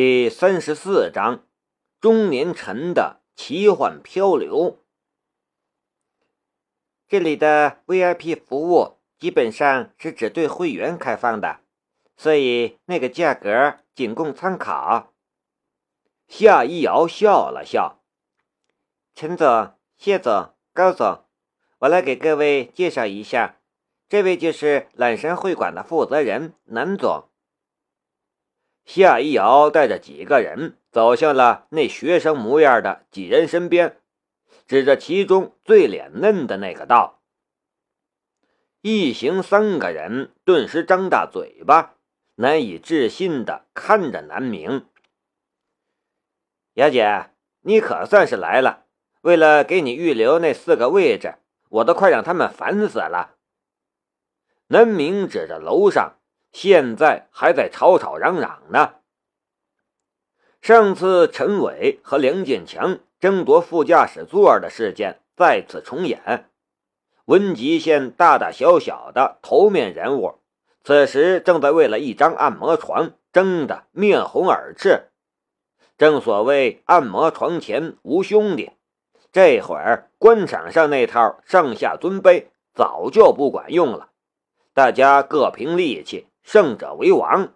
第三十四章：中年臣的奇幻漂流。这里的 VIP 服务基本上是只对会员开放的，所以那个价格仅供参考。夏一瑶笑了笑：“陈总、谢总、高总，我来给各位介绍一下，这位就是揽山会馆的负责人南总。”夏一瑶带着几个人走向了那学生模样的几人身边，指着其中最脸嫩的那个道：“一行三个人顿时张大嘴巴，难以置信的看着南明。雅姐，你可算是来了！为了给你预留那四个位置，我都快让他们烦死了。”南明指着楼上。现在还在吵吵嚷嚷呢。上次陈伟和梁建强争夺副驾驶座的事件再次重演，温集县大大小小的头面人物，此时正在为了一张按摩床争得面红耳赤。正所谓按摩床前无兄弟，这会儿官场上那套上下尊卑早就不管用了，大家各凭力气。胜者为王。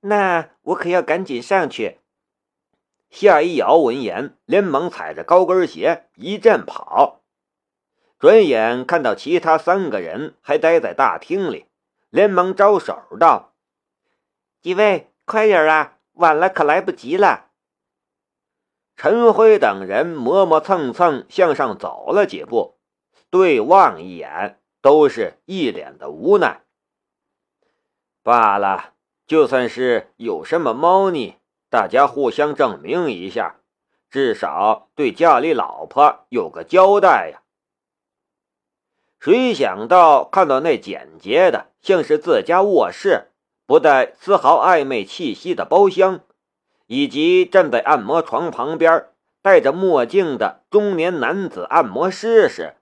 那我可要赶紧上去。夏一瑶闻言，连忙踩着高跟鞋一阵跑，转眼看到其他三个人还待在大厅里，连忙招手道：“几位，快点啊，晚了可来不及了。”陈辉等人磨磨蹭蹭向上走了几步，对望一眼，都是一脸的无奈。罢了，就算是有什么猫腻，大家互相证明一下，至少对家里老婆有个交代呀。谁想到看到那简洁的像是自家卧室，不带丝毫暧昧气息的包厢，以及站在按摩床旁边戴着墨镜的中年男子按摩师时，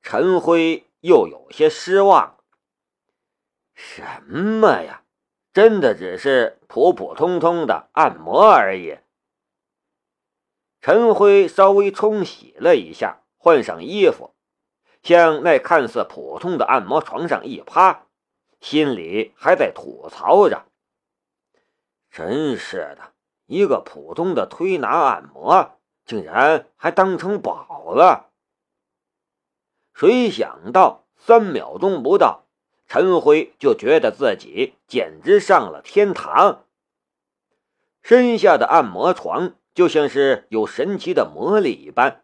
陈辉又有些失望。什么呀？真的只是普普通通的按摩而已。陈辉稍微冲洗了一下，换上衣服，向那看似普通的按摩床上一趴，心里还在吐槽着：“真是的，一个普通的推拿按摩，竟然还当成宝了。”谁想到三秒钟不到。陈辉就觉得自己简直上了天堂，身下的按摩床就像是有神奇的魔力一般，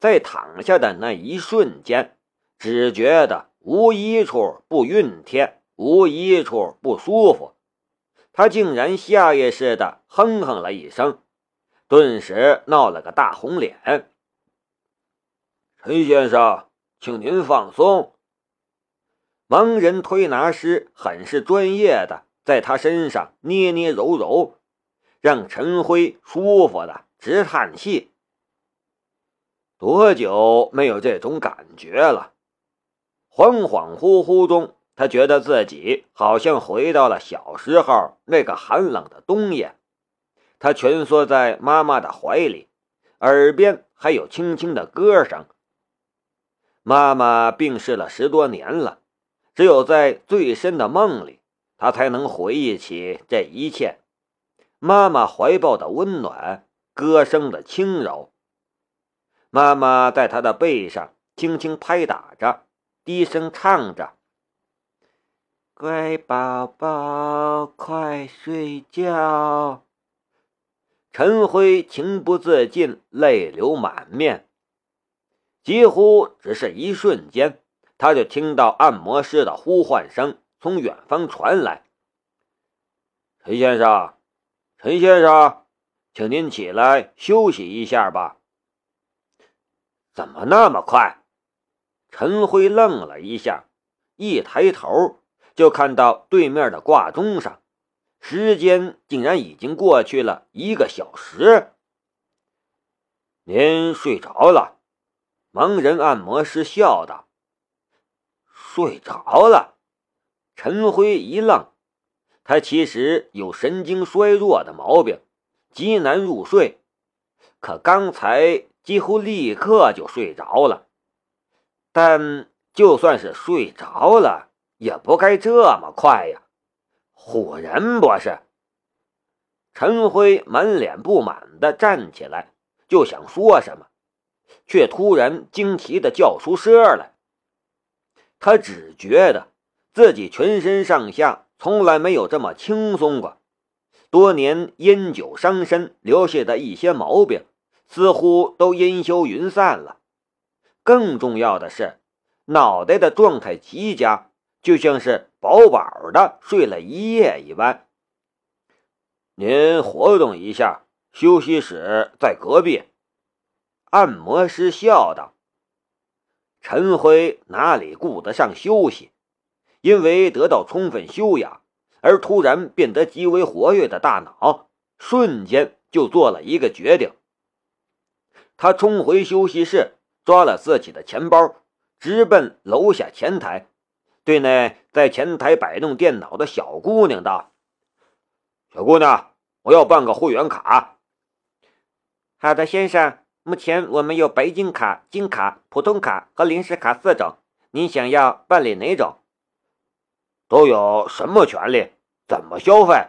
在躺下的那一瞬间，只觉得无一处不熨贴，无一处不舒服。他竟然下意识的哼哼了一声，顿时闹了个大红脸。陈先生，请您放松。盲人推拿师很是专业的，在他身上捏捏揉揉，让陈辉舒服的直叹气。多久没有这种感觉了？恍恍惚惚中，他觉得自己好像回到了小时候那个寒冷的冬夜。他蜷缩在妈妈的怀里，耳边还有轻轻的歌声。妈妈病逝了十多年了。只有在最深的梦里，他才能回忆起这一切：妈妈怀抱的温暖，歌声的轻柔。妈妈在他的背上轻轻拍打着，低声唱着：“乖宝宝，快睡觉。”陈辉情不自禁，泪流满面。几乎只是一瞬间。他就听到按摩师的呼唤声从远方传来：“陈先生，陈先生，请您起来休息一下吧。”怎么那么快？陈辉愣了一下，一抬头就看到对面的挂钟上，时间竟然已经过去了一个小时。您睡着了？盲人按摩师笑道。睡着了，陈辉一愣，他其实有神经衰弱的毛病，极难入睡。可刚才几乎立刻就睡着了。但就算是睡着了，也不该这么快呀！唬人不是？陈辉满脸不满的站起来，就想说什么，却突然惊奇的叫出声来。他只觉得自己全身上下从来没有这么轻松过，多年烟酒伤身留下的一些毛病，似乎都烟消云散了。更重要的是，脑袋的状态极佳，就像是饱饱的睡了一夜一般。您活动一下，休息室在隔壁。按摩师笑道。陈辉哪里顾得上休息？因为得到充分休养，而突然变得极为活跃的大脑，瞬间就做了一个决定。他冲回休息室，抓了自己的钱包，直奔楼下前台，对那在前台摆弄电脑的小姑娘道：“小姑娘，我要办个会员卡。”“好的，先生。”目前我们有白金卡、金卡、普通卡和临时卡四种，您想要办理哪种？都有什么权利？怎么消费？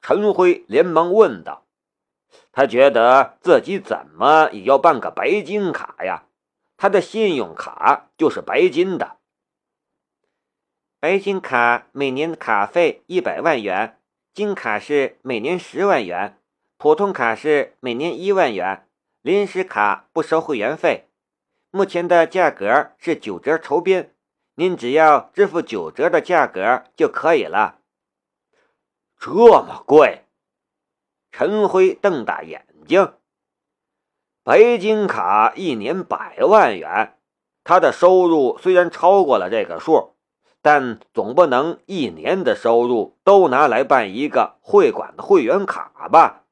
陈辉连忙问道。他觉得自己怎么也要办个白金卡呀，他的信用卡就是白金的。白金卡每年卡费一百万元，金卡是每年十万元，普通卡是每年一万元。临时卡不收会员费，目前的价格是九折酬宾，您只要支付九折的价格就可以了。这么贵？陈辉瞪大眼睛。白金卡一年百万元，他的收入虽然超过了这个数，但总不能一年的收入都拿来办一个会馆的会员卡吧？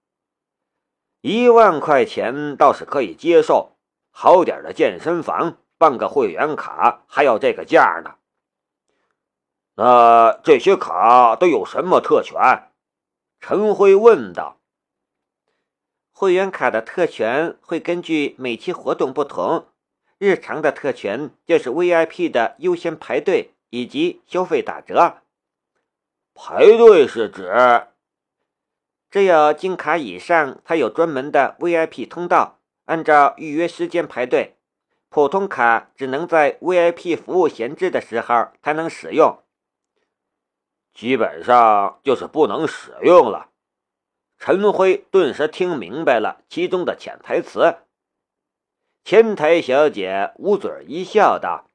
一万块钱倒是可以接受，好点的健身房办个会员卡还要这个价呢。那这些卡都有什么特权？陈辉问道。会员卡的特权会根据每期活动不同，日常的特权就是 VIP 的优先排队以及消费打折。排队是指？只有金卡以上才有专门的 VIP 通道，按照预约时间排队。普通卡只能在 VIP 服务闲置的时候才能使用，基本上就是不能使用了。陈辉顿时听明白了其中的潜台词。前台小姐捂嘴一笑，道：“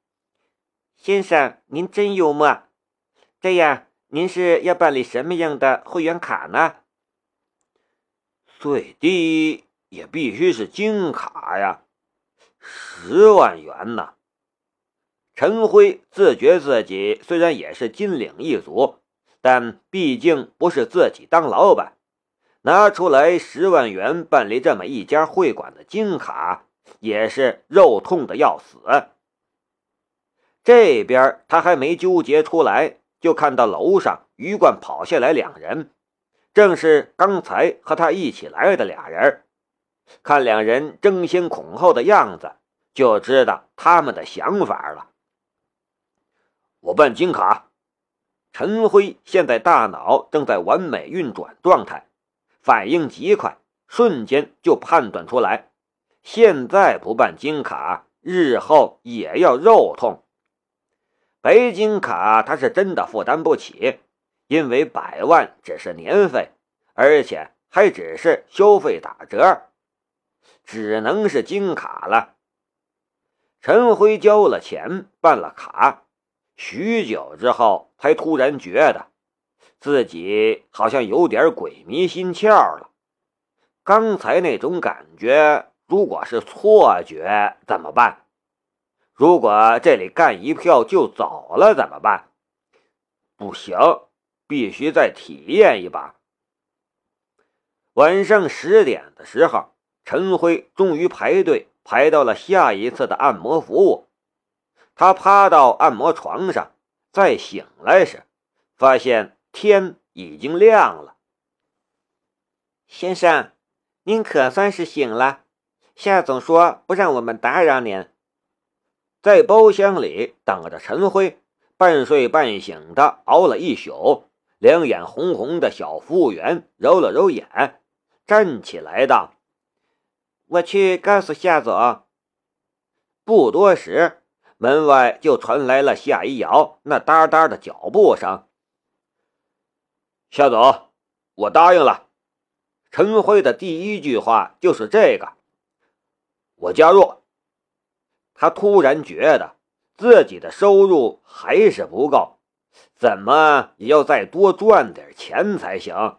先生，您真幽默。这样，您是要办理什么样的会员卡呢？”最低也必须是金卡呀，十万元呢。陈辉自觉自己虽然也是金领一族，但毕竟不是自己当老板，拿出来十万元办理这么一家会馆的金卡，也是肉痛的要死。这边他还没纠结出来，就看到楼上鱼贯跑下来两人。正是刚才和他一起来的俩人，看两人争先恐后的样子，就知道他们的想法了。我办金卡，陈辉现在大脑正在完美运转状态，反应极快，瞬间就判断出来，现在不办金卡，日后也要肉痛。白金卡他是真的负担不起。因为百万只是年费，而且还只是消费打折，只能是金卡了。陈辉交了钱，办了卡，许久之后，才突然觉得自己好像有点鬼迷心窍了。刚才那种感觉，如果是错觉怎么办？如果这里干一票就走了怎么办？不行。必须再体验一把。晚上十点的时候，陈辉终于排队排到了下一次的按摩服务。他趴到按摩床上，再醒来时，发现天已经亮了。先生，您可算是醒了。夏总说不让我们打扰您。在包厢里等着陈辉，半睡半醒的熬了一宿，两眼红红的小服务员揉了揉眼，站起来道：“我去告诉夏总。”不多时，门外就传来了夏一瑶那哒哒的脚步声。夏总，我答应了。陈辉的第一句话就是这个：“我加入。”他突然觉得自己的收入还是不够，怎么也要再多赚点钱才行。